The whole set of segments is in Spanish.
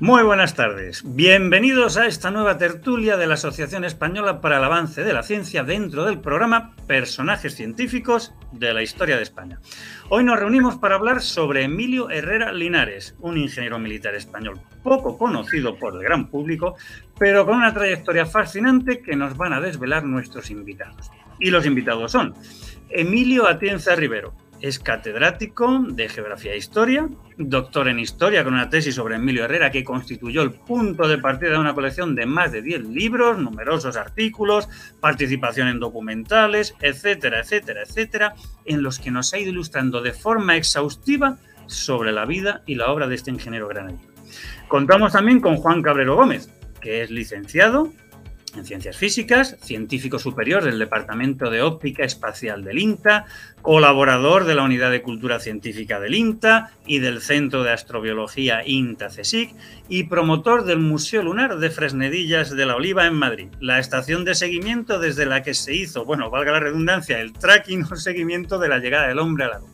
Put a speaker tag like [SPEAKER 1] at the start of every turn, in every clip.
[SPEAKER 1] Muy buenas tardes. Bienvenidos a esta nueva tertulia de la Asociación Española para el Avance de la Ciencia dentro del programa Personajes Científicos de la Historia de España. Hoy nos reunimos para hablar sobre Emilio Herrera Linares, un ingeniero militar español poco conocido por el gran público, pero con una trayectoria fascinante que nos van a desvelar nuestros invitados. Y los invitados son Emilio Atienza Rivero, es catedrático de Geografía e Historia, doctor en Historia con una tesis sobre Emilio Herrera que constituyó el punto de partida de una colección de más de 10 libros, numerosos artículos, participación en documentales, etcétera, etcétera, etcétera, en los que nos ha ido ilustrando de forma exhaustiva sobre la vida y la obra de este ingeniero granadino. Contamos también con Juan Cabrero Gómez, que es licenciado en Ciencias Físicas, científico superior del Departamento de Óptica Espacial del INTA, colaborador de la Unidad de Cultura Científica del INTA y del Centro de Astrobiología INTA-CSIC y promotor del Museo Lunar de Fresnedillas de la Oliva en Madrid, la estación de seguimiento desde la que se hizo, bueno, valga la redundancia, el tracking o seguimiento de la llegada del hombre a la Luna.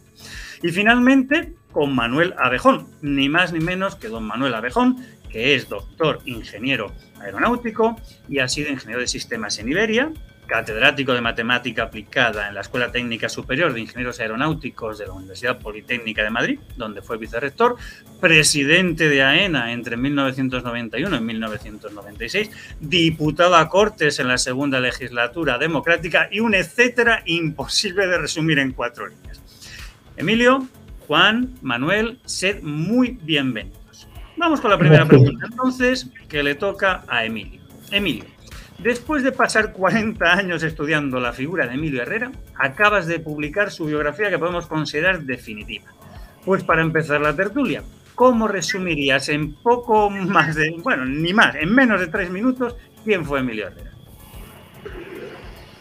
[SPEAKER 1] Y finalmente, con Manuel Abejón, ni más ni menos que don Manuel Abejón, que es doctor ingeniero aeronáutico y ha sido ingeniero de sistemas en Iberia, catedrático de matemática aplicada en la Escuela Técnica Superior de Ingenieros Aeronáuticos de la Universidad Politécnica de Madrid, donde fue vicerrector, presidente de AENA entre 1991 y 1996, diputado a Cortes en la segunda legislatura democrática y un etcétera imposible de resumir en cuatro líneas. Emilio, Juan, Manuel, sed muy bienvenidos. Vamos con la primera pregunta, entonces, que le toca a Emilio. Emilio, después de pasar 40 años estudiando la figura de Emilio Herrera, acabas de publicar su biografía que podemos considerar definitiva. Pues para empezar la tertulia, ¿cómo resumirías en poco más de, bueno, ni más, en menos de tres minutos, quién fue Emilio Herrera?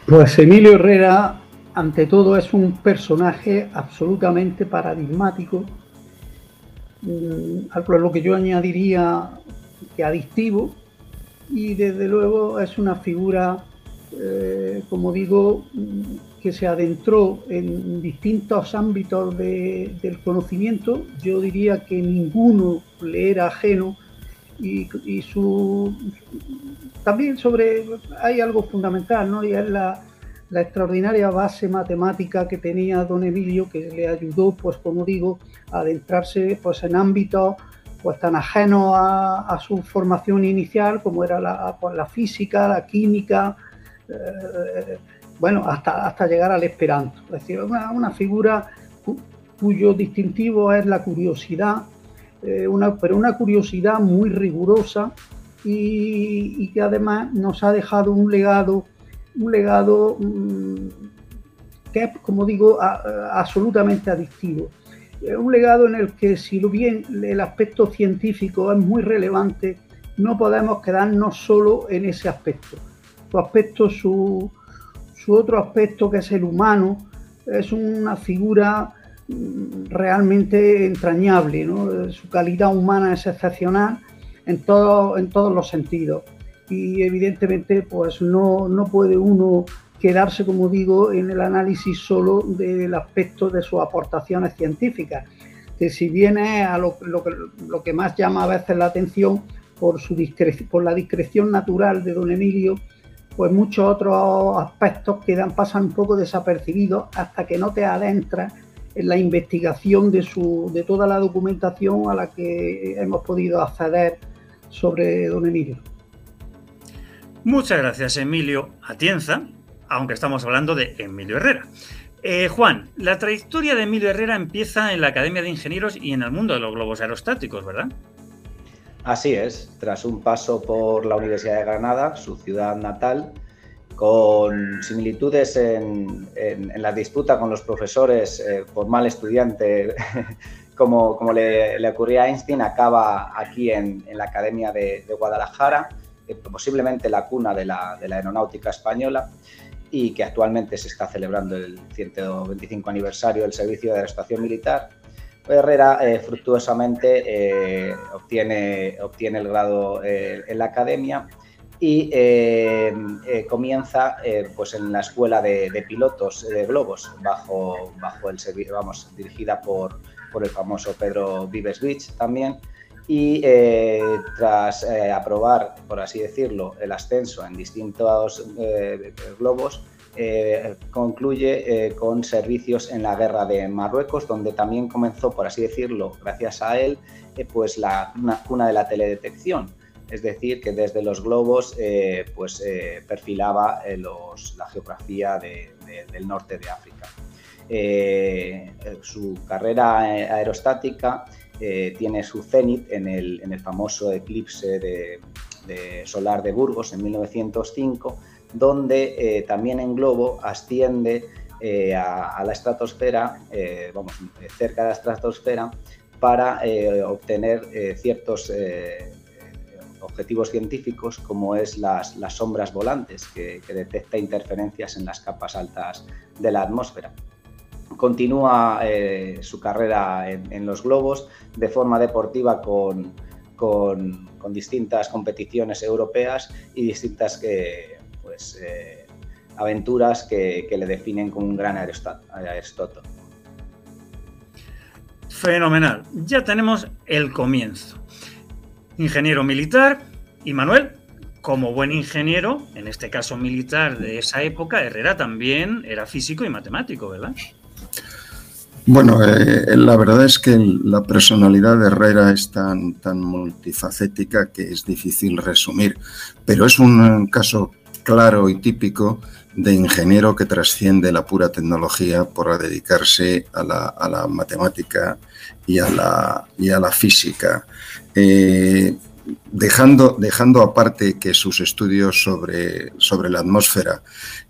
[SPEAKER 2] Pues Emilio Herrera, ante todo, es un personaje absolutamente paradigmático Mm, algo lo que yo añadiría que adictivo y desde luego es una figura, eh, como digo, mm, que se adentró en distintos ámbitos del conocimiento. Yo diría que ninguno le era ajeno y, y su también sobre hay algo fundamental, ¿no? Y es la, la extraordinaria base matemática que tenía don Emilio, que le ayudó, pues como digo, a adentrarse pues, en ámbitos pues, tan ajenos a, su formación inicial, como era la, pues, la física, la química, eh, bueno, hasta, hasta llegar al esperanto. Es decir, una, figura cuyo distintivo es la curiosidad, eh, una, pero una curiosidad muy rigurosa y, y que además nos ha dejado un legado un legado mm, que es, como digo, absolutamente adictivo. Un legado en el que, si bien el aspecto científico es muy relevante, no podemos quedarnos solo en ese aspecto. Su aspecto, su, otro aspecto que es el humano, es una figura mm, realmente entrañable. Su calidad humana es excepcional en, todo, en todos los sentidos y evidentemente pues no, no puede uno quedarse, como digo, en el análisis solo del aspecto de sus aportaciones científicas, que si viene a lo, lo, que más llama a veces la atención por, su por la discreción natural de don Emilio, pues muchos otros aspectos quedan, pasan un poco desapercibidos hasta que no te adentras en la investigación de, su, de toda la documentación a la que hemos podido acceder sobre don Emilio.
[SPEAKER 1] Muchas gracias, Emilio Atienza, aunque estamos hablando de Emilio Herrera. Eh, Juan, la trayectoria de Emilio Herrera empieza en la Academia de Ingenieros y en el mundo de los globos aerostáticos, ¿verdad?
[SPEAKER 3] Así es, tras un paso por la Universidad de Granada, su ciudad natal, con similitudes en, la disputa con los profesores eh, por mal estudiante, como, como le, ocurría a Einstein, acaba aquí en, la Academia de Guadalajara posiblemente la cuna de la, aeronáutica española y que actualmente se está celebrando el 125 aniversario del servicio de la estación militar. Herrera eh, fructuosamente eh, obtiene, obtiene el grado en la academia y comienza pues en la escuela de, pilotos de globos bajo, bajo el vamos, dirigida por, por el famoso Pedro Vives Beach también y tras aprobar, por así decirlo, el ascenso en distintos globos, concluye con servicios en la guerra de Marruecos, donde también comenzó, por así decirlo, gracias a él, pues la cuna de la teledetección es decir, que desde los globos eh, pues, eh, perfilaba eh, la geografía del norte de África. su carrera aerostática tiene su cenit en el, famoso eclipse solar de Burgos en 1905, donde también en globo asciende a, la estratosfera, vamos, cerca de la estratosfera, para obtener ciertos objetivos científicos como es las, sombras volantes, que, detecta interferencias en las capas altas de la atmósfera. Continúa eh, su carrera en, los globos de forma deportiva con, distintas competiciones europeas y distintas pues, eh, aventuras que, le definen como un gran aerostato.
[SPEAKER 1] Fenomenal. Ya tenemos el comienzo ingeniero militar, y Manuel, como buen ingeniero, en este caso militar de esa época, Herrera también era físico y matemático, ¿verdad?
[SPEAKER 4] Bueno, eh, la verdad es que la personalidad de Herrera es tan, tan multifacética que es difícil resumir, pero es un caso claro y típico de ingeniero que trasciende la pura tecnología por dedicarse a la, matemática y a la, y a la física. Eh, dejando, dejando aparte que sus estudios sobre, sobre la atmósfera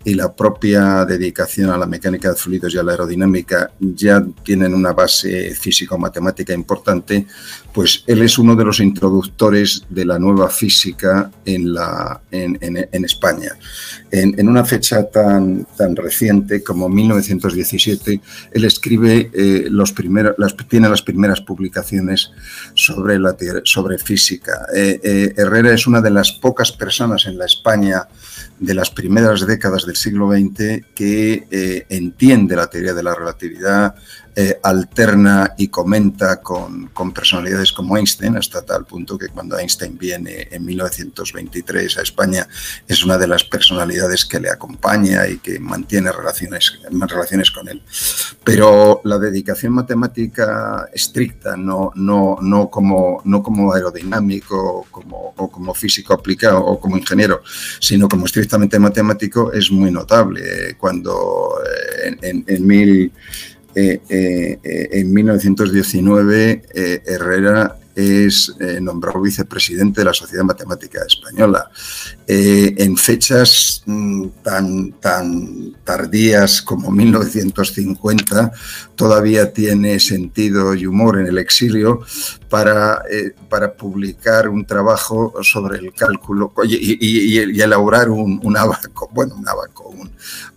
[SPEAKER 4] y la propia dedicación a la mecánica de fluidos y a la aerodinámica ya tienen una base físico-matemática importante, pues él es uno de los introductores de la nueva física en, la, en, en, España. En, una fecha tan, tan reciente como 1917, él escribe eh, los las, tiene las primeras publicaciones sobre, la, sobre física. Eh, eh, Herrera es una de las pocas personas en la España de las primeras décadas del siglo XX que eh, entiende la teoría de la relatividad, eh, alterna y comenta con, personalidades como Einstein, hasta tal punto que cuando Einstein viene en 1923 a España es una de las personalidades que le acompaña y que mantiene relaciones, relaciones con él. Pero la dedicación matemática estricta, no, no, no, como, no como aerodinámico como, o como físico aplicado o como ingeniero, sino como estrictamente matemático, es muy notable. Cuando eh, en, en, mil eh, eh, eh, en 1919 Herrera es nombrado vicepresidente de la Sociedad Matemática Española. en fechas mm, tan, tan tardías como 1950, todavía tiene sentido y humor en el exilio para, para publicar un trabajo sobre el cálculo y, elaborar un, un abaco, bueno, un abaco,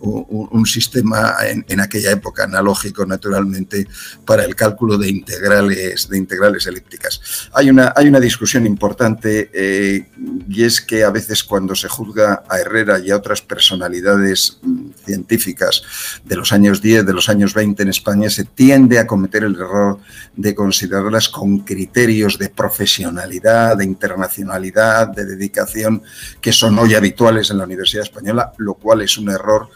[SPEAKER 4] un, sistema en, aquella época analógico, naturalmente, para el cálculo de integrales, de integrales elípticas. Hay una, hay una discusión importante eh, y es que a veces cuando se juzga a Herrera y a otras personalidades mm, científicas de los años 10, de los años 20 en España, se tiende a cometer el error de considerarlas con criterios de profesionalidad, de internacionalidad, de dedicación, que son hoy habituales en la Universidad Española, lo cual es un error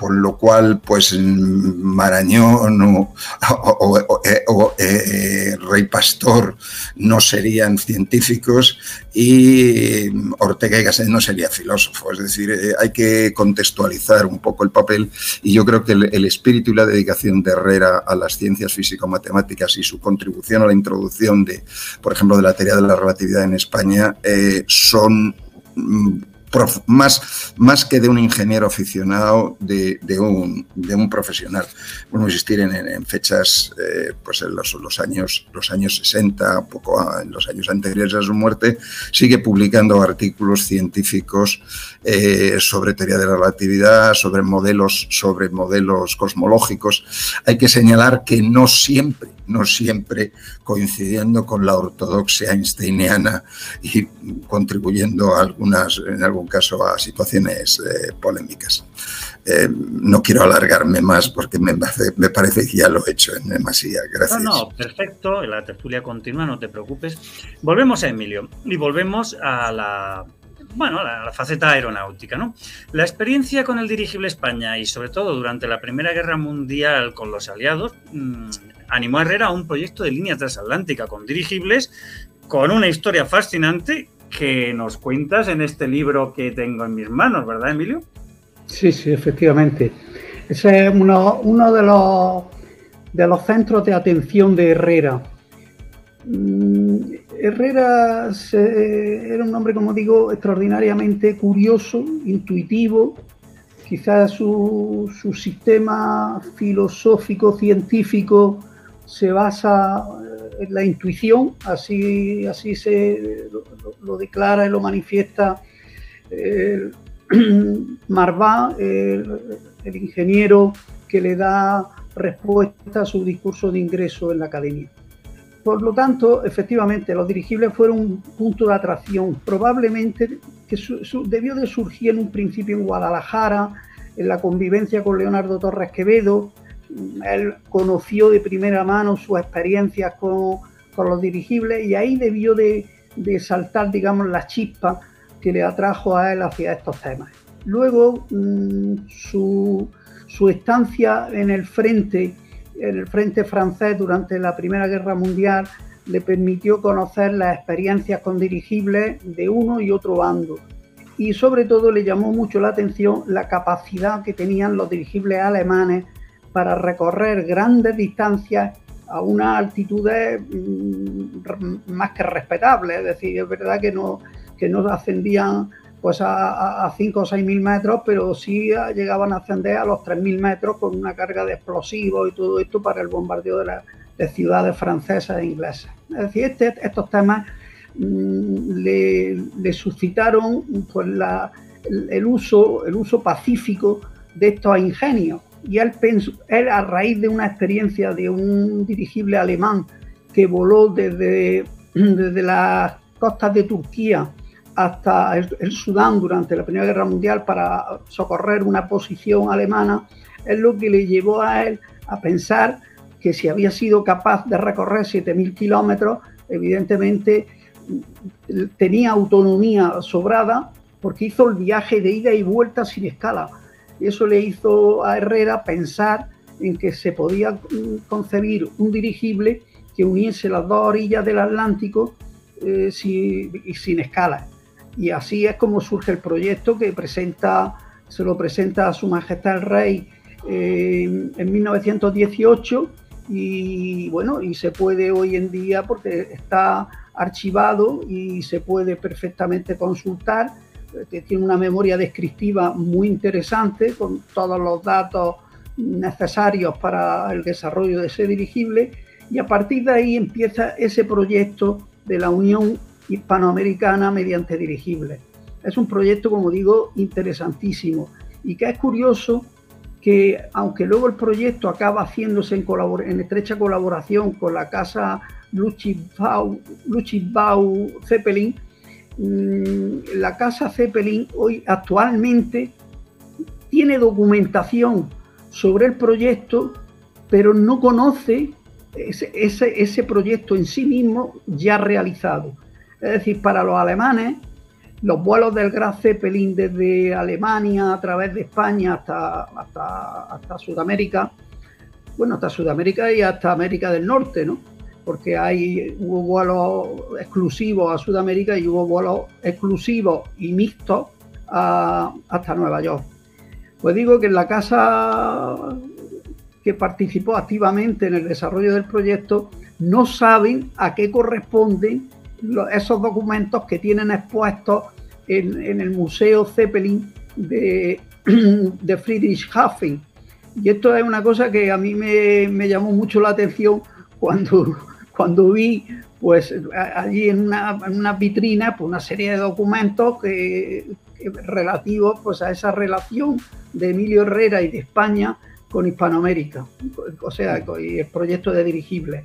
[SPEAKER 4] por lo cual pues Marañón o, eh, eh, Rey Pastor no serían científicos y Ortega y Gasset no sería filósofo. Es decir, eh, hay que contextualizar un poco el papel y yo creo que el, espíritu y la dedicación de Herrera a las ciencias físico-matemáticas y su contribución a la introducción de, por ejemplo, de la teoría de la relatividad en España son mm, más, más que de un ingeniero aficionado, de, de, un, de un, profesional. Bueno, existir en, en fechas, eh, pues en los, los, años, los años 60, poco en los años anteriores a su muerte, sigue publicando artículos científicos eh, sobre teoría de la relatividad, sobre modelos, sobre modelos cosmológicos. Hay que señalar que no siempre no siempre coincidiendo con la ortodoxia einsteiniana y contribuyendo a algunas, en algún caso a situaciones eh, polémicas. Eh, no quiero alargarme más porque me, parece que ya lo he hecho en demasía. Gracias.
[SPEAKER 1] No, no, perfecto. La tertulia continúa, no te preocupes. Volvemos a Emilio y volvemos a la bueno, la, faceta aeronáutica, ¿no? La experiencia con el dirigible España y sobre todo durante la Primera Guerra Mundial con los aliados mmm, animó a Herrera a un proyecto de línea transatlántica con dirigibles con una historia fascinante que nos cuentas en este libro que tengo en mis manos, ¿verdad, Emilio?
[SPEAKER 2] Sí, sí, efectivamente. Ese es uno, de, los, de los centros de atención de Herrera. Mm, Herrera era un hombre, como digo, extraordinariamente curioso, intuitivo. Quizás su, su sistema filosófico, científico, se basa la intuición, así, así se lo, declara y lo manifiesta eh, el, ingeniero que le da respuesta a su discurso de ingreso en la academia. Por lo tanto, efectivamente, los dirigibles fueron un punto de atracción, probablemente que debió de surgir en un principio en Guadalajara, en la convivencia con Leonardo Torres Quevedo, él conoció de primera mano sus experiencias con, los dirigibles y ahí debió de, saltar, digamos, la chispa que le atrajo a él hacia estos temas. Luego, mmm, su, su, estancia en el frente, en el frente francés durante la Primera Guerra Mundial, le permitió conocer las experiencias con dirigibles de uno y otro bando. Y sobre todo le llamó mucho la atención la capacidad que tenían los dirigibles alemanes para recorrer grandes distancias a unas altitudes mm, más que respetables, es decir, es verdad que no, que no ascendían pues a, 5 o 6 mil metros, pero sí llegaban a ascender a los 3 mil metros con una carga de explosivos y todo esto para el bombardeo de, la, de ciudades francesas e inglesas. Es decir, este, estos temas mmm, le, suscitaron pues, el, uso, el uso pacífico de estos ingenios y él, pensó, él a raíz de una experiencia de un dirigible alemán que voló desde, desde las costas de Turquía hasta el, el, Sudán durante la Primera Guerra Mundial para socorrer una posición alemana, es lo que le llevó a él a pensar que si había sido capaz de recorrer 7.000 kilómetros, evidentemente tenía autonomía sobrada porque hizo el viaje de ida y vuelta sin escala y eso le hizo a Herrera pensar en que se podía concebir un dirigible que uniese las dos orillas del Atlántico eh, sin, sin escala. Y así es como surge el proyecto que presenta, se lo presenta a Su Majestad el Rey eh, en 1918 y bueno, y se puede hoy en día porque está archivado y se puede perfectamente consultar tiene una memoria descriptiva muy interesante con todos los datos necesarios para el desarrollo de ese dirigible y a partir de ahí empieza ese proyecto de la Unión Hispanoamericana mediante dirigibles. Es un proyecto, como digo, interesantísimo y que es curioso que aunque luego el proyecto acaba haciéndose en, estrecha colaboración con la casa Luchibau, Luchibau Zeppelin, la casa Zeppelin hoy actualmente tiene documentación sobre el proyecto, pero no conoce ese, ese, ese, proyecto en sí mismo ya realizado. Es decir, para los alemanes, los vuelos del Gran Zeppelin desde Alemania a través de España hasta, hasta, hasta Sudamérica, bueno, hasta Sudamérica y hasta América del Norte, ¿no? Porque hay, hubo vuelos exclusivos a Sudamérica y hubo vuelos exclusivos y mixtos hasta Nueva York. Pues digo que en la casa que participó activamente en el desarrollo del proyecto no saben a qué corresponden esos documentos que tienen expuestos en, el Museo Zeppelin de, de Friedrichshafen. Y esto es una cosa que a mí me llamó mucho la atención cuando, cuando vi pues allí en una, en una vitrina pues, una serie de documentos que, que, relativos pues a esa relación de Emilio Herrera y de España con Hispanoamérica, o sea, y el proyecto de dirigible.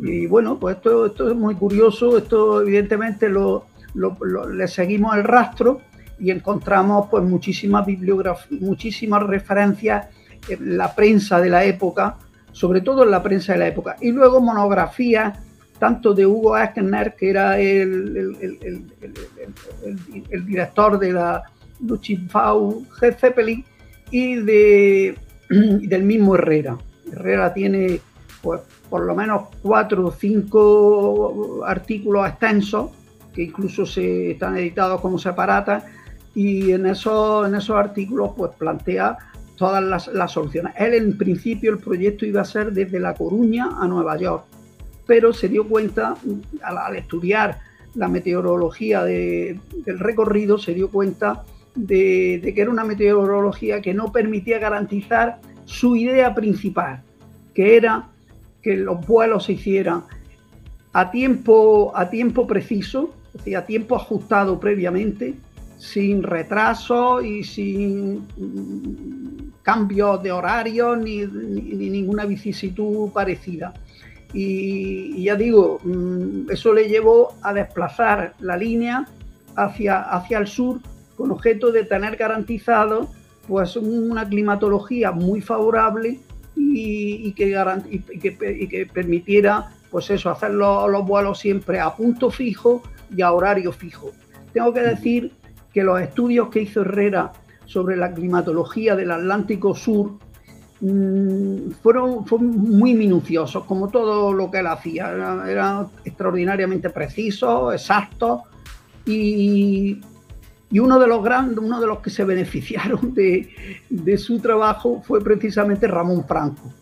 [SPEAKER 2] Y bueno, pues esto, esto es muy curioso, esto evidentemente lo, lo, lo, le seguimos el rastro y encontramos pues muchísimas bibliografías, muchísimas referencias en la prensa de la época, sobre todo en la prensa de la época, y luego monografías tanto de Hugo Eckner, que era el, el, director de la Luchifau Zeppelin, y de, del mismo Herrera. Herrera tiene pues, por lo menos cuatro o cinco artículos extensos que incluso se están editados como separatas y en esos, en esos artículos pues plantea todas las, soluciones. Él en principio el proyecto iba a ser desde La Coruña a Nueva York, pero se dio cuenta al, estudiar la meteorología del recorrido, se dio cuenta de, que era una meteorología que no permitía garantizar su idea principal, que era que los vuelos se hicieran a tiempo, a tiempo preciso, a tiempo ajustado previamente, sin retraso y sin cambios de horario ni, ninguna vicisitud parecida. Y, ya digo, mm, eso le llevó a desplazar la línea hacia, hacia el sur con objeto de tener garantizado pues una climatología muy favorable y, que, que, permitiera pues eso, hacer los vuelos siempre a punto fijo y a horario fijo. Tengo que decir que los estudios que hizo Herrera sobre la climatología del Atlántico Sur mm, fueron, muy minuciosos, como todo lo que él hacía. Eran extraordinariamente precisos, exactos y, uno de los grandes, uno de los que se beneficiaron de, de, su trabajo fue precisamente Ramón Franco.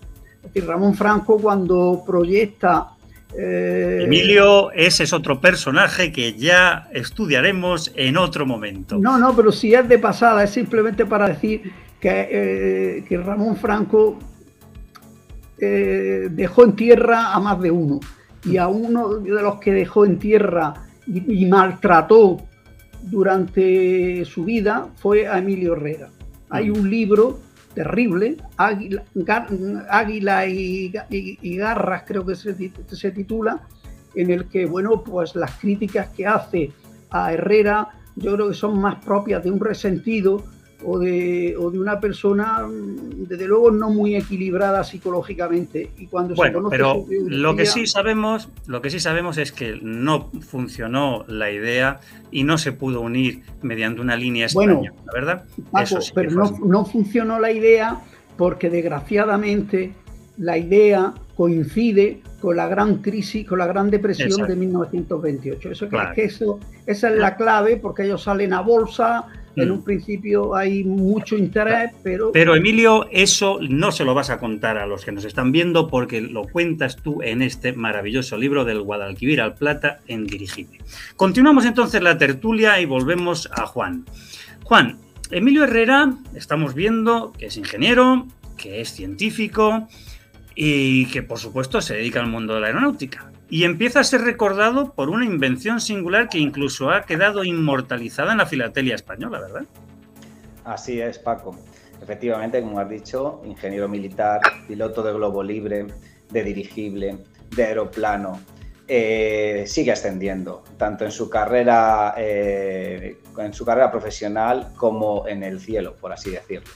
[SPEAKER 2] Ramón Franco cuando proyecta
[SPEAKER 1] eh, Emilio, ese es otro personaje que ya estudiaremos en otro momento.
[SPEAKER 2] No, no, pero si es de pasada, es simplemente para decir que, eh, Ramón Franco eh, dejó en tierra a más de uno. Y a uno de los que dejó en tierra y maltrató durante su vida fue a Emilio Herrera. Hay un libro terrible, Águila, y, Garras creo que se, se, titula, en el que, bueno, pues las críticas que hace a Herrera yo creo que son más propias de un resentido o de, o de una persona, desde luego, no muy equilibrada psicológicamente.
[SPEAKER 1] Y cuando bueno, pero lo que sí sabemos, lo que sí sabemos es que no funcionó la idea y no se pudo unir mediante una línea española, ¿verdad?
[SPEAKER 2] pero no, no funcionó la idea porque desgraciadamente la idea coincide con la gran crisis, con la gran depresión de 1928. Eso, que eso, esa es la clave porque ellos salen a bolsa, en un mm. principio hay mucho interés, pero...
[SPEAKER 1] Pero Emilio, eso no se lo vas a contar a los que nos están viendo porque lo cuentas tú en este maravilloso libro del Guadalquivir al Plata en Dirigible. Continuamos entonces la tertulia y volvemos a Juan. Juan, Emilio Herrera, estamos viendo que es ingeniero, que es científico y que por supuesto se dedica al mundo de la aeronáutica y empieza a ser recordado por una invención singular que incluso ha quedado inmortalizada en la filatelia española, ¿verdad?
[SPEAKER 3] Así es, Paco. Efectivamente, como has dicho, ingeniero militar, piloto de globo libre, de dirigible, de aeroplano, eh, sigue ascendiendo, tanto en su carrera, eh, en su carrera profesional como en el cielo, por así decirlo.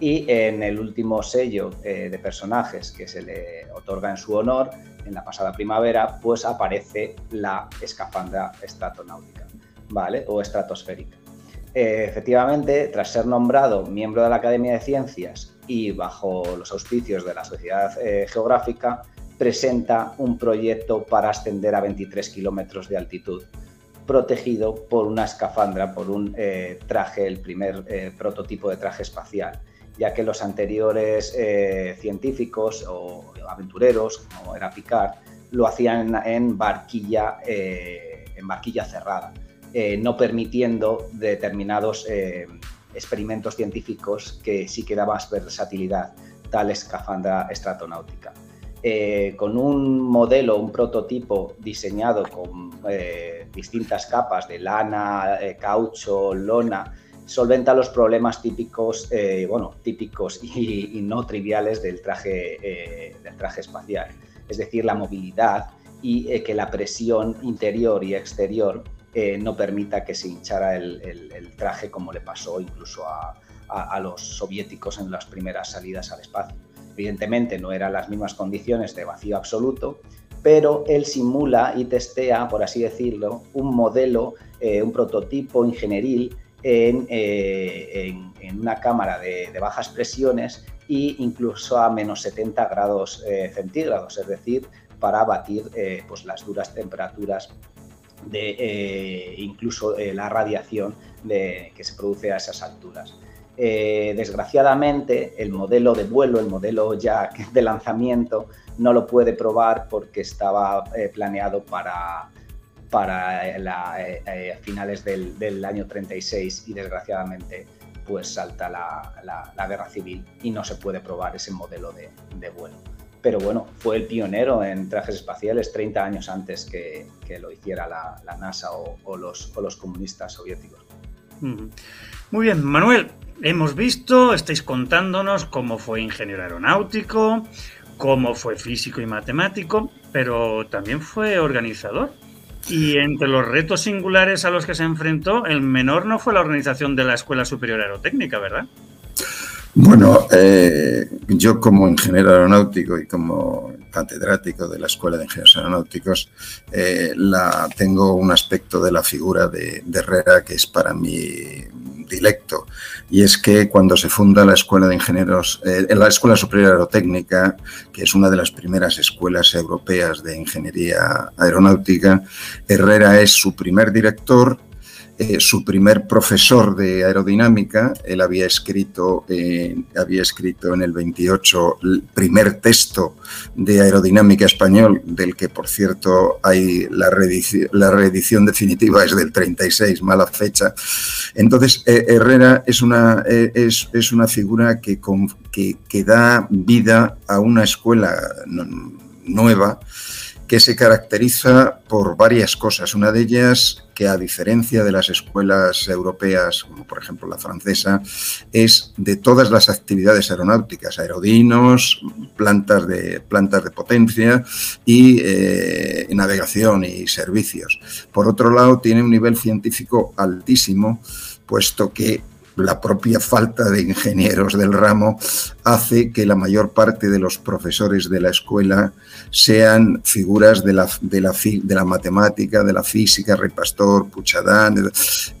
[SPEAKER 3] Y en el último sello eh, de personajes que se le otorga en su honor, en la pasada primavera, pues aparece la escafandra estratonáutica, ¿vale? O estratosférica. Eh, efectivamente, tras ser nombrado miembro de la Academia de Ciencias y bajo los auspicios de la Sociedad eh, Geográfica, presenta un proyecto para ascender a 23 kilómetros de altitud, protegido por una escafandra, por un eh, traje, el primer prototipo de traje espacial, ya que los anteriores científicos o aventureros, como era Picard, lo hacían en barquilla, eh, en barquilla cerrada, eh, no permitiendo determinados eh, experimentos científicos que sí que daban versatilidad, tal escafandra estratonáutica. con un modelo, un prototipo diseñado con distintas capas de lana, caucho, lona, solventa los problemas típicos, eh, bueno, típicos y, no triviales del traje, eh, del traje espacial, es decir, la movilidad y eh, que la presión interior y exterior no permita que se hinchara el, traje como le pasó incluso a, los soviéticos en las primeras salidas al espacio. Evidentemente no eran las mismas condiciones de vacío absoluto, pero él simula y testea, por así decirlo, un modelo, un prototipo ingenieril eh, en, una cámara de, bajas presiones e incluso a menos 70 grados centígrados, es decir, para batir pues las duras temperaturas de eh, incluso eh, la radiación de, que se produce a esas alturas. Eh, desgraciadamente, el modelo de vuelo, el modelo ya de lanzamiento, no lo puede probar porque estaba planeado para, para finales del, año 36 y desgraciadamente pues salta la, guerra civil y no se puede probar ese modelo de vuelo pero bueno, fue el pionero en trajes espaciales 30 años antes que, lo hiciera la, NASA o, los, los, comunistas soviéticos.
[SPEAKER 1] Muy bien, Manuel, hemos visto, estáis contándonos cómo fue ingeniero aeronáutico, cómo fue físico y matemático, pero también fue organizador. Y entre los retos singulares a los que se enfrentó, el menor no fue la organización de la Escuela Superior Aerotécnica, ¿verdad?
[SPEAKER 4] Bueno, eh, yo como ingeniero aeronáutico y como catedrático de la Escuela de Ingenieros Aeronáuticos, eh, la, tengo un aspecto de la figura de, Herrera que es para mí directo. Y es que cuando se funda la Escuela de Ingenieros, eh, la Escuela Superior Aerotécnica, que es una de las primeras escuelas europeas de ingeniería aeronáutica, Herrera es su primer director eh, su primer profesor de aerodinámica, él había escrito, eh, había escrito en el 28 el primer texto de aerodinámica español, del que por cierto hay la reedición, la definitiva es del 36, mala fecha. Entonces, eh, Herrera es una, es, es, una figura que, que da vida a una escuela nueva que se caracteriza por varias cosas. Una de ellas, que a diferencia de las escuelas europeas, como por ejemplo la francesa, es de todas las actividades aeronáuticas, aerodinos, plantas de, plantas de potencia y eh, navegación y servicios. Por otro lado, tiene un nivel científico altísimo, puesto que la propia falta de ingenieros del ramo hace que la mayor parte de los profesores de la escuela sean figuras de la, de la, de la matemática, de la física, Rey Pastor, Puchadán,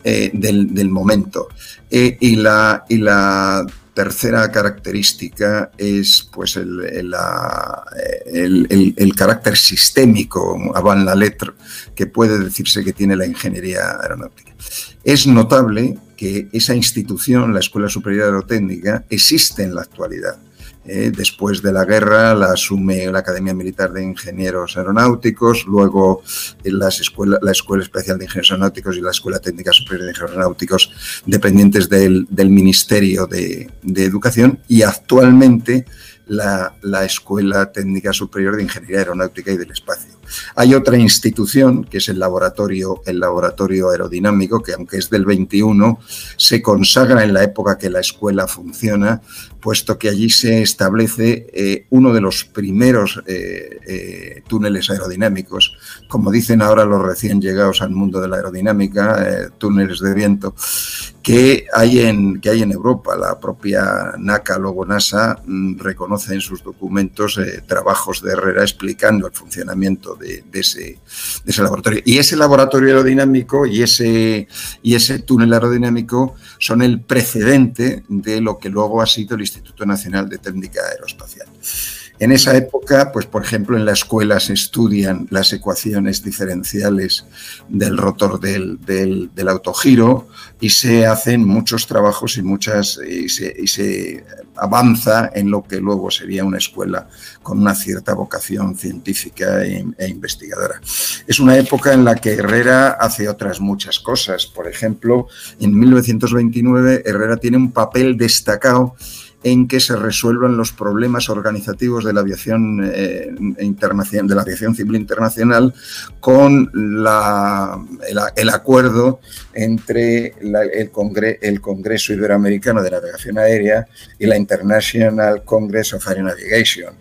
[SPEAKER 4] eh, del, momento. Eh, y, la, y la tercera característica es pues el, el, el, carácter sistémico, avant la letra, que puede decirse que tiene la ingeniería aeronáutica. Es notable que esa institución, la Escuela Superior Aerotécnica, existe en la actualidad. Eh, después de la guerra la asume la Academia Militar de Ingenieros Aeronáuticos, luego las escuela, la Escuela Especial de Ingenieros Aeronáuticos y la Escuela Técnica Superior de Ingenieros Aeronáuticos, dependientes del, Ministerio de, de Educación, y actualmente la, la, Escuela Técnica Superior de Ingeniería Aeronáutica y del Espacio. Hay otra institución, que es el laboratorio, el laboratorio aerodinámico, que aunque es del 21, se consagra en la época que la escuela funciona, puesto que allí se establece eh, uno de los primeros eh, eh, túneles aerodinámicos, como dicen ahora los recién llegados al mundo de la aerodinámica, túneles de viento, que hay, en, que hay en Europa. La propia NACA, luego NASA, mm, reconoce en sus documentos trabajos de Herrera explicando el funcionamiento de, ese, laboratorio. Y ese laboratorio aerodinámico y ese, y ese túnel aerodinámico son el precedente de lo que luego ha sido el Instituto Nacional de Técnica Aeroespacial. En esa época, pues por ejemplo, en la escuela se estudian las ecuaciones diferenciales del rotor del, autogiro y se hacen muchos trabajos y muchas y se, avanza en lo que luego sería una escuela con una cierta vocación científica e, e, investigadora. Es una época en la que Herrera hace otras muchas cosas. Por ejemplo, en 1929 Herrera tiene un papel destacado en que se resuelvan los problemas organizativos de la aviación eh, internacional, de la aviación civil internacional, con el, acuerdo entre el, el, Congreso Iberoamericano de Navegación Aérea y la International Congress of Air Navigation.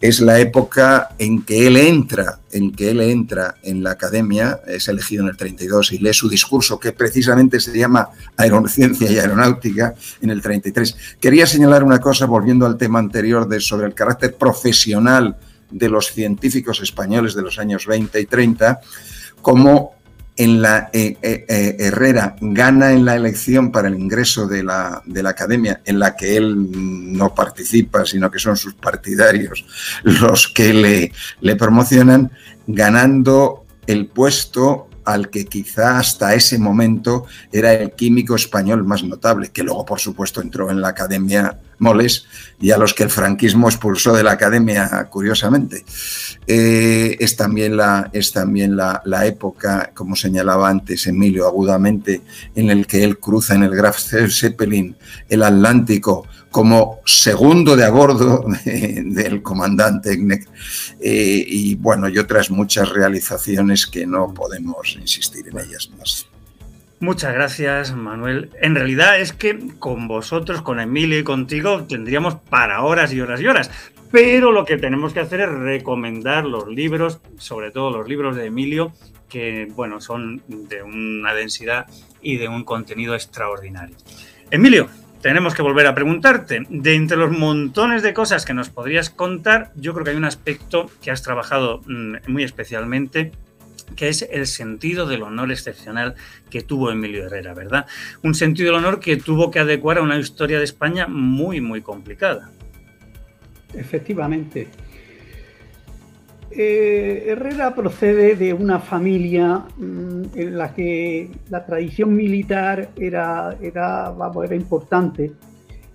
[SPEAKER 4] Es la época en que él entra, en que él entra en la academia, es elegido en el 32 y lee su discurso que precisamente se llama Aerociencia y Aeronáutica en el 33. Quería señalar una cosa volviendo al tema anterior de sobre el carácter profesional de los científicos españoles de los años 20 y 30, como en la eh, eh, eh, Herrera gana en la elección para el ingreso de la, de la, academia, en la que él no participa, sino que son sus partidarios los que le, le promocionan, ganando el puesto al que quizá hasta ese momento era el químico español más notable, que luego por supuesto entró en la Academia Moles y a los que el franquismo expulsó de la Academia, curiosamente. Eh, es también, la, es también la, época, como señalaba antes Emilio agudamente, en el que él cruza en el Graf Zeppelin el Atlántico como segundo de a bordo del comandante eh, y bueno, y otras muchas realizaciones que no podemos insistir en ellas más.
[SPEAKER 1] Muchas gracias, Manuel. En realidad es que con vosotros, con Emilio y contigo, tendríamos para horas y horas y horas. Pero lo que tenemos que hacer es recomendar los libros, sobre todo los libros de Emilio, que bueno, son de una densidad y de un contenido extraordinario. Emilio, tenemos que volver a preguntarte, de entre los montones de cosas que nos podrías contar, yo creo que hay un aspecto que has trabajado mm, muy especialmente que es el sentido del honor excepcional que tuvo Emilio Herrera, ¿verdad? Un sentido del honor que tuvo que adecuar a una historia de España muy, muy complicada.
[SPEAKER 2] Efectivamente. Eh, Herrera procede de una familia mm, en la que la tradición militar era, era, vamos, era importante,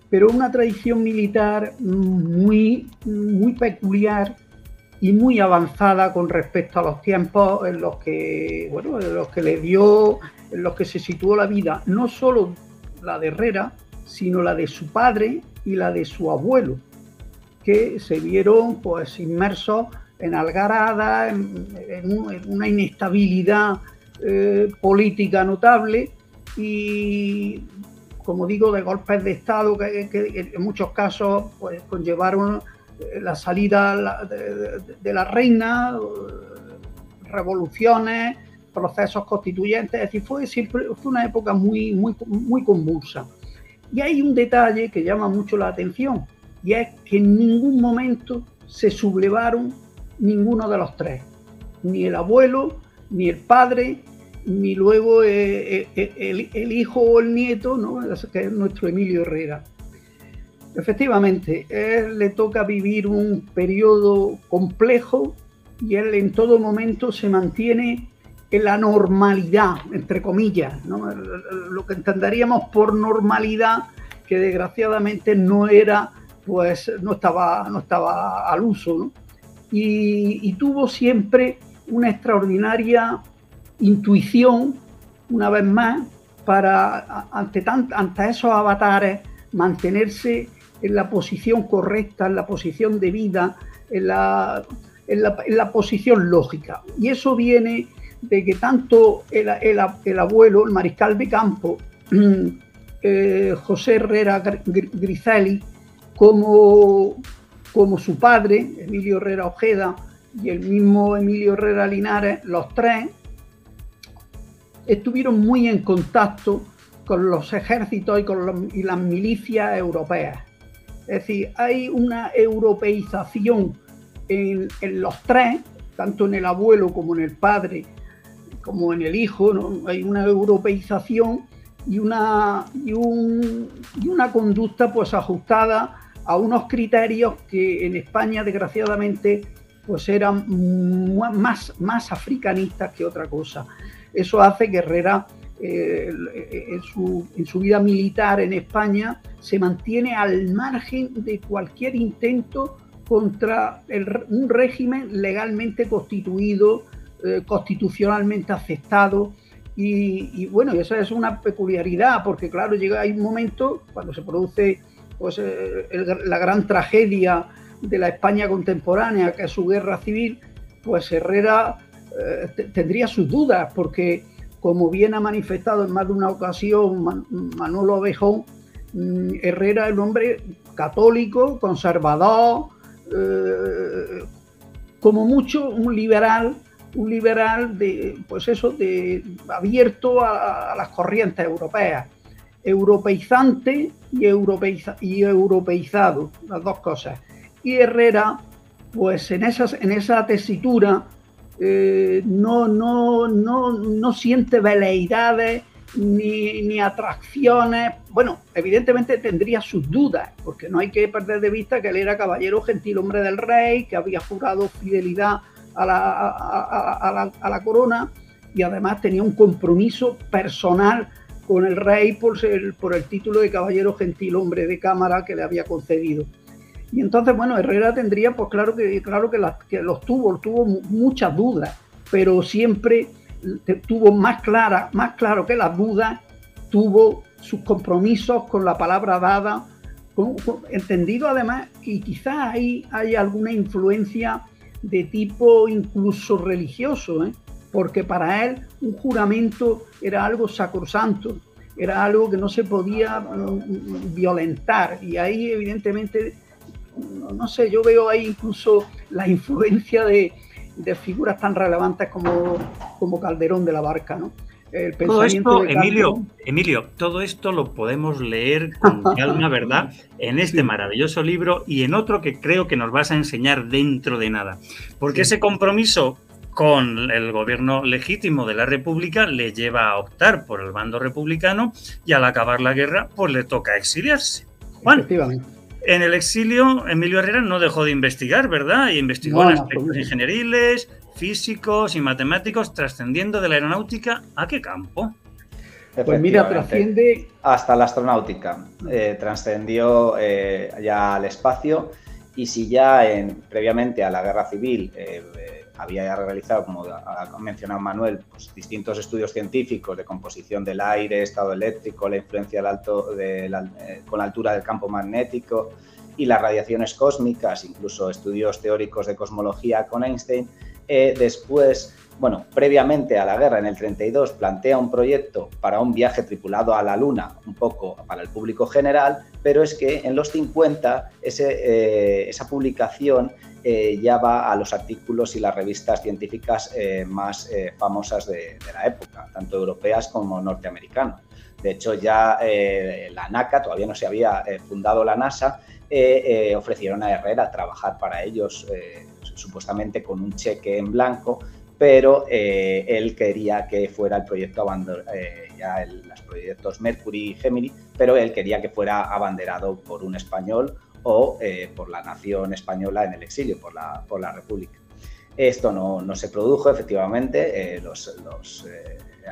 [SPEAKER 2] pero una tradición militar muy, muy peculiar y muy avanzada con respecto a los tiempos en los que, bueno, en los que le dio, en los que se situó la vida, no solo la de Herrera, sino la de su padre y la de su abuelo, que se vieron pues inmersos en algarada, en, una inestabilidad eh, política notable y, como digo, de golpes de Estado que, en muchos casos pues, conllevaron la salida de, la reina, revoluciones, procesos constituyentes, es decir, fue, una época muy, muy, muy convulsa. Y hay un detalle que llama mucho la atención, y es que en ningún momento se sublevaron ninguno de los tres, ni el abuelo, ni el padre, ni luego eh, eh, el, hijo o el nieto, ¿no? que es nuestro Emilio Herrera. Efectivamente, él le toca vivir un periodo complejo y él en todo momento se mantiene en la normalidad, entre comillas, lo que entenderíamos por normalidad, que desgraciadamente no era, pues no estaba, no estaba al uso. ¿no? y, tuvo siempre una extraordinaria intuición, una vez más, para ante, ante esos avatares mantenerse en la posición correcta, en la posición de vida, en la, en la, posición lógica. Y eso viene de que tanto el, el, abuelo, el mariscal de campo, eh, José Herrera Griseli, como como su padre, Emilio Herrera Ojeda, y el mismo Emilio Herrera Linares, los tres, estuvieron muy en contacto con los ejércitos y con las milicias europeas. Es decir, hay una europeización en, los tres, tanto en el abuelo como en el padre, como en el hijo, hay una europeización y una, y una conducta pues ajustada a unos criterios que en España, desgraciadamente, pues eran más, más africanistas que otra cosa. Eso hace que Herrera, eh, en, su, vida militar en España, se mantiene al margen de cualquier intento contra un régimen legalmente constituido, eh, constitucionalmente aceptado. Y, y, bueno, esa es una peculiaridad, porque claro, llega hay un momento cuando se produce pues, eh, la gran tragedia de la España contemporánea, que es su guerra civil, pues Herrera eh, tendría sus dudas, porque como bien ha manifestado en más de una ocasión Manolo Abejón, mm, Herrera es un hombre católico, conservador, eh, como mucho un liberal, un liberal de, pues eso, de abierto a, las corrientes europeas, europeizante y, y europeizado, las dos cosas. Y Herrera, pues en, esas, en esa tesitura eh, no, no, no, no siente veleidades ni, atracciones. Bueno, evidentemente tendría sus dudas, porque no hay que perder de vista que él era caballero gentil hombre del rey, que había jurado fidelidad a la, a, la, corona y además tenía un compromiso personal con el rey por, por el título de caballero gentil hombre de cámara que le había concedido. Y entonces, bueno, Herrera tendría, pues claro que, claro que, que los tuvo, tuvo muchas dudas, pero siempre tuvo más clara, más claro que las dudas, tuvo sus compromisos con la palabra dada, entendido además, y quizás ahí hay alguna influencia de tipo incluso religioso, ¿eh? porque para él un juramento era algo sacrosanto, era algo que no se podía mm, violentar, y ahí evidentemente, no sé, yo veo ahí incluso la influencia de, de figuras tan relevantes como, como Calderón de la Barca, ¿no?
[SPEAKER 1] El todo esto, Emilio, Emilio, todo esto lo podemos leer con calma, ¿verdad? En este maravilloso libro y en otro que creo que nos vas a enseñar dentro de nada. Porque ese compromiso con el gobierno legítimo de la República le lleva a optar por el bando republicano y al acabar la guerra, pues le toca exiliarse. Juan, en el exilio, Emilio Herrera no dejó de investigar, ¿verdad? Y investigó en aspectos ingenieriles, físicos y matemáticos, trascendiendo de la aeronáutica a qué campo.
[SPEAKER 3] Pues mira, trasciende. Hasta la astronáutica. Eh, trascendió eh, ya al espacio. Y si ya en, previamente a la guerra civil eh, había realizado, como ha mencionado Manuel, pues, distintos estudios científicos de composición del aire, estado eléctrico, la influencia del alto de eh, con la altura del campo magnético y las radiaciones cósmicas, incluso estudios teóricos de cosmología con Einstein. Eh, después bueno, previamente a la guerra, en el 32, plantea un proyecto para un viaje tripulado a la Luna, un poco para el público general, pero es que en los 50 eh, esa publicación eh, ya va a los artículos y las revistas científicas eh, más famosas de, la época, tanto europeas como norteamericanas. De hecho, ya la NACA, todavía no se había fundado la NASA, ofrecieron a Herrera trabajar para ellos, supuestamente con un cheque en blanco, pero eh, él quería que fuera el proyecto eh, ya los proyectos Mercury y Gemini, pero él quería que fuera abanderado por un español o eh, por la nación española en el exilio, por la, por la República. Esto no, no se produjo, efectivamente, los, los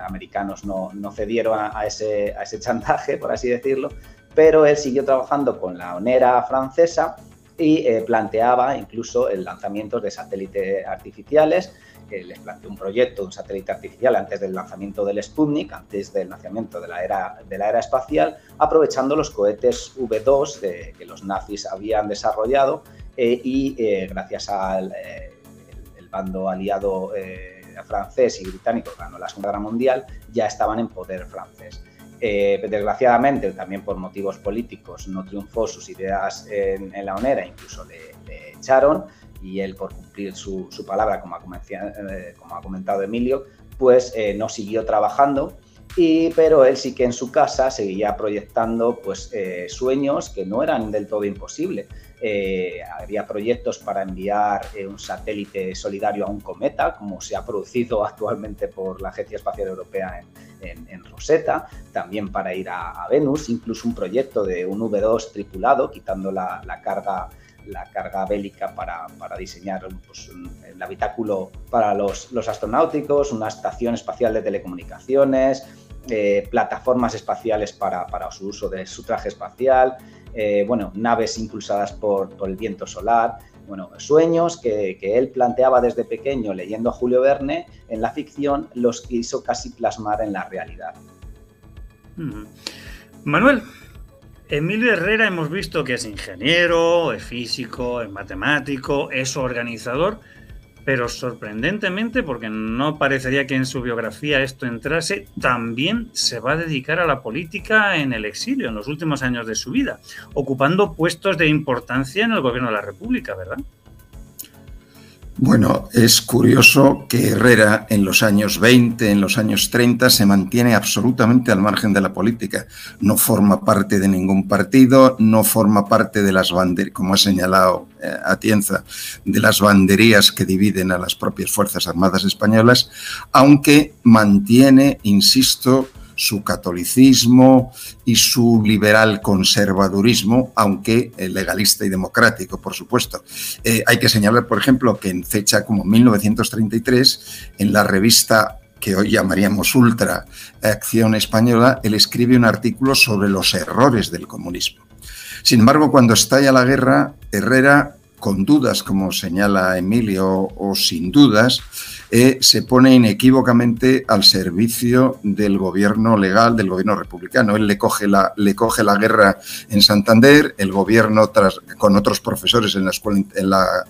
[SPEAKER 3] americanos no, no cedieron a, ese, a ese chantaje, por así decirlo, pero él siguió trabajando con la onera francesa y planteaba incluso el lanzamiento de satélites artificiales les planteó un proyecto de un satélite artificial antes del lanzamiento del Sputnik, antes del lanzamiento de la era, de la era espacial, aprovechando los cohetes V2 que los nazis habían desarrollado eh, y eh, gracias al eh, el bando aliado francés y británico que ganó la Segunda Guerra Mundial, ya estaban en poder francés. desgraciadamente, también por motivos políticos, no triunfó sus ideas en, la ONERA, incluso le, le echaron, y él por cumplir su, palabra, como ha, eh, como ha, comentado Emilio, pues eh, no siguió trabajando, y, pero él sí que en su casa seguía proyectando pues, eh, sueños que no eran del todo imposibles. había proyectos para enviar un satélite solidario a un cometa, como se ha producido actualmente por la Agencia Espacial Europea en, Rosetta, también para ir a, Venus, incluso un proyecto de un V2 tripulado, quitando la, la carga la carga bélica para, diseñar pues, el habitáculo para los, los, astronáuticos, una estación espacial de telecomunicaciones, eh, plataformas espaciales para, su uso de su traje espacial, eh, bueno, naves impulsadas por, el viento solar, bueno, sueños que, él planteaba desde pequeño leyendo a Julio Verne en la ficción, los quiso casi plasmar en la realidad.
[SPEAKER 1] Manuel, Emilio Herrera hemos visto que es ingeniero, es físico, es matemático, es organizador, pero sorprendentemente, porque no parecería que en su biografía esto entrase, también se va a dedicar a la política en el exilio en los últimos años de su vida, ocupando puestos de importancia en el gobierno de la República, ¿verdad?
[SPEAKER 4] Bueno, es curioso que Herrera en los años 20, en los años 30, se mantiene absolutamente al margen de la política. No forma parte de ningún partido, no forma parte de las banderías, como ha señalado eh, Atienza, de las banderías que dividen a las propias Fuerzas Armadas Españolas, aunque mantiene, insisto, su catolicismo y su liberal conservadurismo, aunque eh, legalista y democrático, por supuesto. Eh, hay que señalar, por ejemplo, que en fecha como 1933, en la revista que hoy llamaríamos Ultra Acción Española, él escribe un artículo sobre los errores del comunismo. Sin embargo, cuando estalla la guerra, Herrera, con dudas, como señala Emilio, o sin dudas, eh, se pone inequívocamente al servicio del gobierno legal, del gobierno republicano. Él le coge la, guerra en Santander, el gobierno tras, con otros profesores en, la,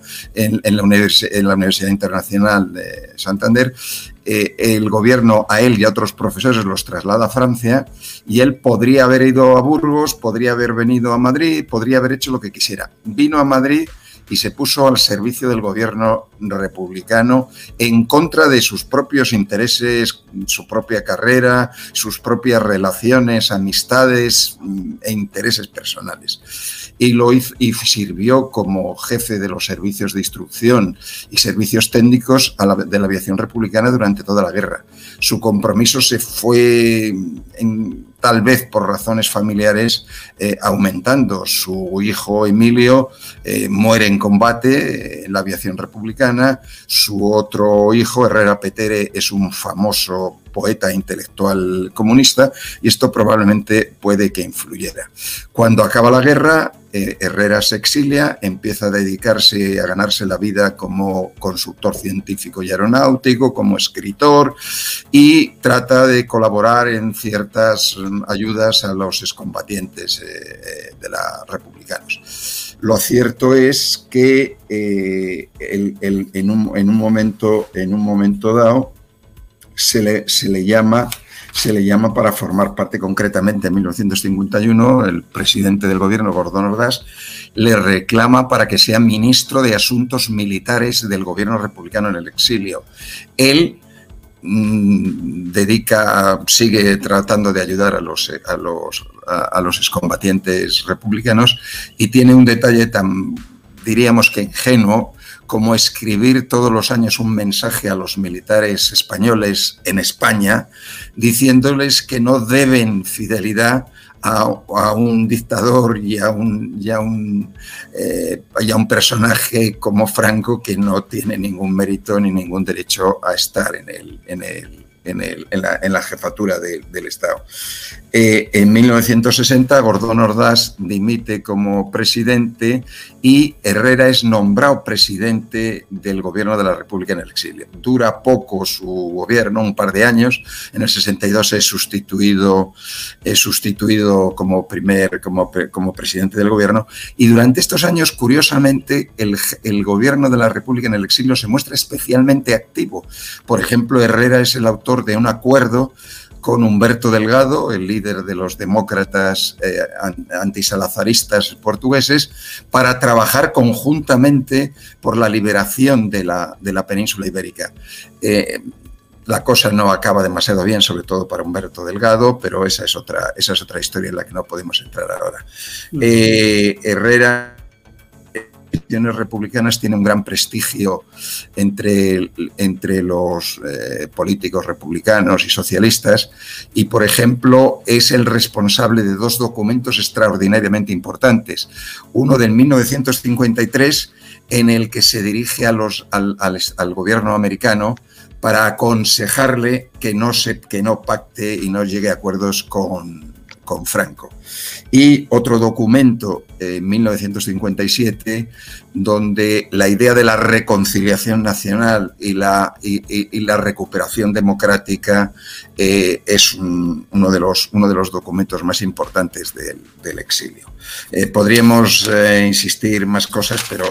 [SPEAKER 4] Universidad Internacional de Santander, eh, el gobierno a él y a otros profesores los traslada a Francia y él podría haber ido a Burgos, podría haber venido a Madrid, podría haber hecho lo que quisiera. Vino a Madrid y se puso al servicio del gobierno republicano en contra de sus propios intereses, su propia carrera, sus propias relaciones, amistades mm, e intereses personales. Y lo y sirvió como jefe de los servicios de instrucción y servicios técnicos de la aviación republicana durante toda la guerra. Su compromiso se fue en, tal vez por razones familiares, eh, aumentando. Su hijo Emilio eh, muere en combate en la aviación republicana, su otro hijo, Herrera Petere, es un famoso poeta intelectual comunista y esto probablemente puede que influyera. Cuando acaba la guerra, eh, Herrera se exilia, empieza a dedicarse a ganarse la vida como consultor científico y aeronáutico, como escritor y trata de colaborar en ciertas mm, ayudas a los excombatientes eh, de la republicanos. Lo cierto es que eh, en, un, momento, en un momento dado se le, se le llama se le llama para formar parte concretamente en 1951, el presidente del gobierno, Gordón Ordaz, le reclama para que sea ministro de Asuntos Militares del gobierno republicano en el exilio. Él mm, dedica, sigue tratando de ayudar a los, a los, a los excombatientes republicanos y tiene un detalle tan, diríamos que ingenuo, como escribir todos los años un mensaje a los militares españoles en España, diciéndoles que no deben fidelidad a, un dictador y a un, un, eh, un personaje como Franco que no tiene ningún mérito ni ningún derecho a estar en el, en el, en, la, jefatura del Estado. Eh, en 1960, Gordón Ordaz dimite como presidente y Herrera es nombrado presidente del gobierno de la República en el exilio. Dura poco su gobierno, un par de años. En el 62 es sustituido, es sustituido como, primer, como, como presidente del gobierno. Y durante estos años, curiosamente, el, el gobierno de la República en el exilio se muestra especialmente activo. Por ejemplo, Herrera es el autor de un acuerdo con Humberto Delgado, el líder de los demócratas eh, antisalazaristas portugueses, para trabajar conjuntamente por la liberación de la, de la península ibérica. Eh, la cosa no acaba demasiado bien, sobre todo para Humberto Delgado, pero esa es otra, esa es otra historia en la que no podemos entrar ahora. Eh, Herrera republicanas tiene un gran prestigio entre, entre los eh, políticos republicanos y socialistas y, por ejemplo, es el responsable de dos documentos extraordinariamente importantes. Uno del 1953 en el que se dirige a los, al, gobierno americano para aconsejarle que no, se, que no pacte y no llegue a acuerdos con, con Franco. Y otro documento, en 1957, donde la idea de la reconciliación nacional y la, y, la recuperación democrática eh, es uno, de los, uno de los documentos más importantes del, exilio. Eh, podríamos eh, insistir más cosas, pero...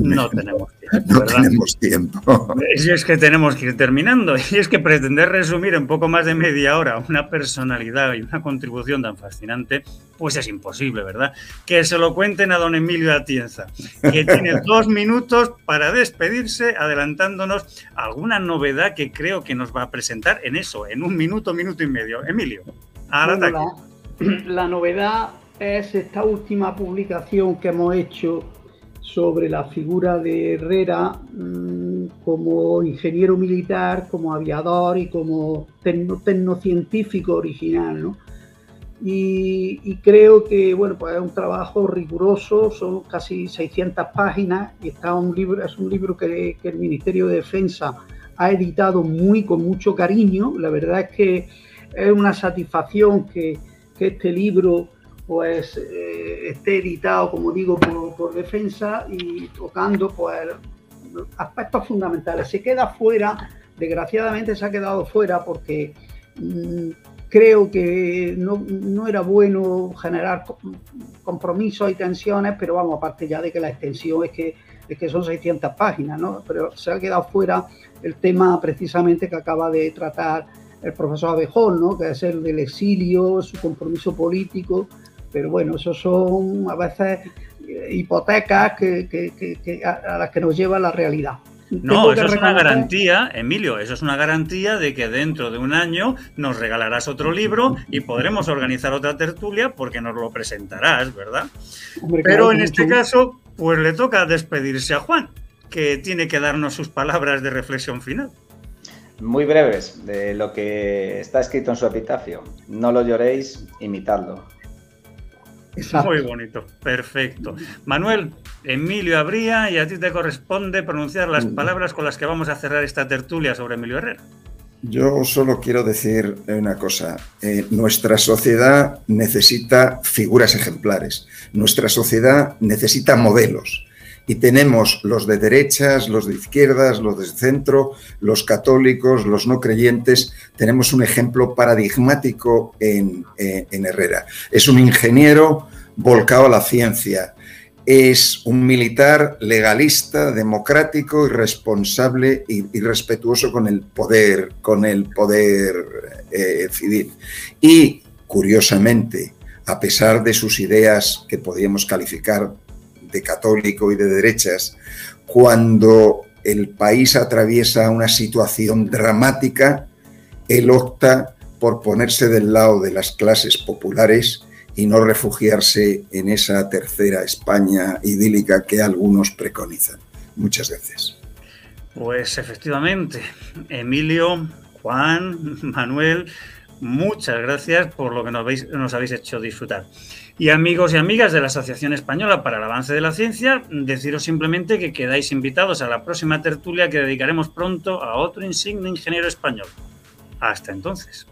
[SPEAKER 1] No tenemos tiempo.
[SPEAKER 4] no tenemos tiempo.
[SPEAKER 1] Y es que tenemos que ir terminando. Y es que pretender resumir en poco más de media hora una personalidad y una contribución tan fascinante, pues es imposible, ¿verdad? Que se lo cuenten a don Emilio Atienza, que tiene dos minutos para despedirse, adelantándonos alguna novedad que creo que nos va a presentar en eso, en un minuto, minuto y medio. Emilio, al
[SPEAKER 2] ataque. la novedad es esta última publicación que hemos hecho sobre la figura de Herrera mm, como ingeniero militar, como aviador y como tecnocientífico original. Y, creo que bueno, pues es un trabajo riguroso, son casi 600 páginas y está un libro, es un libro que, el Ministerio de Defensa ha editado muy con mucho cariño. La verdad es que es una satisfacción que, que este libro pues eh, esté editado, como digo, por, defensa y tocando pues aspectos fundamentales. Se queda fuera, desgraciadamente se ha quedado fuera porque mm, creo que no, era bueno generar compromisos y tensiones, pero vamos, aparte ya de que la extensión es que, es que son 600 páginas, ¿no? Pero se ha quedado fuera el tema precisamente que acaba de tratar el profesor Abejón, ¿no? que es el del exilio, su compromiso político pero bueno, eso son a veces eh, hipotecas que, a, las que nos lleva la realidad.
[SPEAKER 1] No, eso es una garantía, Emilio, eso es una garantía de que dentro de un año nos regalarás otro libro y podremos organizar otra tertulia porque nos lo presentarás, ¿verdad? Pero en este caso, pues le toca despedirse a Juan, que tiene que darnos sus palabras de reflexión final.
[SPEAKER 3] Muy breves, de lo que está escrito en su epitafio. No lo lloréis, imitadlo.
[SPEAKER 1] Muy bonito, perfecto. Manuel, Emilio Abría, y a ti te corresponde pronunciar las mm. palabras con las que vamos a cerrar esta tertulia sobre Emilio Herrera.
[SPEAKER 4] Yo solo quiero decir una cosa. Eh, nuestra sociedad necesita figuras ejemplares. Nuestra sociedad necesita modelos y tenemos los de derechas, los de izquierdas, los de centro, los católicos, los no creyentes. Tenemos un ejemplo paradigmático en, eh, Herrera. Es un ingeniero volcado a la ciencia. Es un militar legalista, democrático y responsable y, respetuoso con el poder, con el poder eh, civil. Y, curiosamente, a pesar de sus ideas que podríamos calificar de católico y de derechas, cuando el país atraviesa una situación dramática, él opta por ponerse del lado de las clases populares y no refugiarse en esa tercera España idílica que algunos preconizan. Muchas gracias.
[SPEAKER 1] Pues efectivamente, Emilio, Juan, Manuel, muchas gracias por lo que nos habéis, nos habéis hecho disfrutar. Y amigos y amigas de la Asociación Española para el Avance de la Ciencia, deciros simplemente que quedáis invitados a la próxima tertulia que dedicaremos pronto a otro insigne ingeniero español. Hasta entonces.